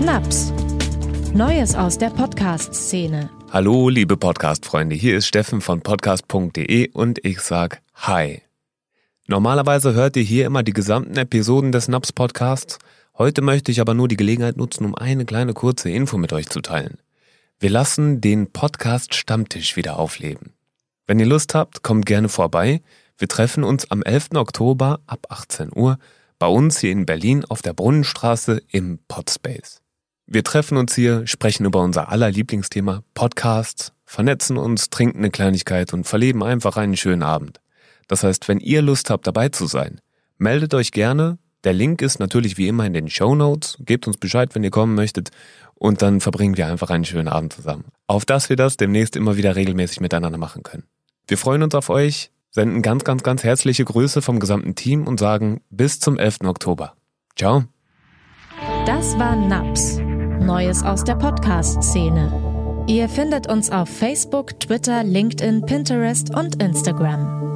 Naps. Neues aus der Podcast-Szene. Hallo, liebe Podcast-Freunde, hier ist Steffen von podcast.de und ich sag Hi. Normalerweise hört ihr hier immer die gesamten Episoden des Naps Podcasts. Heute möchte ich aber nur die Gelegenheit nutzen, um eine kleine kurze Info mit euch zu teilen. Wir lassen den Podcast Stammtisch wieder aufleben. Wenn ihr Lust habt, kommt gerne vorbei. Wir treffen uns am 11. Oktober ab 18 Uhr bei uns hier in Berlin auf der Brunnenstraße im Podspace. Wir treffen uns hier, sprechen über unser aller Lieblingsthema Podcasts, vernetzen uns, trinken eine Kleinigkeit und verleben einfach einen schönen Abend. Das heißt, wenn ihr Lust habt, dabei zu sein, meldet euch gerne. Der Link ist natürlich wie immer in den Show Notes. Gebt uns Bescheid, wenn ihr kommen möchtet. Und dann verbringen wir einfach einen schönen Abend zusammen. Auf dass wir das demnächst immer wieder regelmäßig miteinander machen können. Wir freuen uns auf euch, senden ganz, ganz, ganz herzliche Grüße vom gesamten Team und sagen bis zum 11. Oktober. Ciao. Das war Naps. Neues aus der Podcast-Szene. Ihr findet uns auf Facebook, Twitter, LinkedIn, Pinterest und Instagram.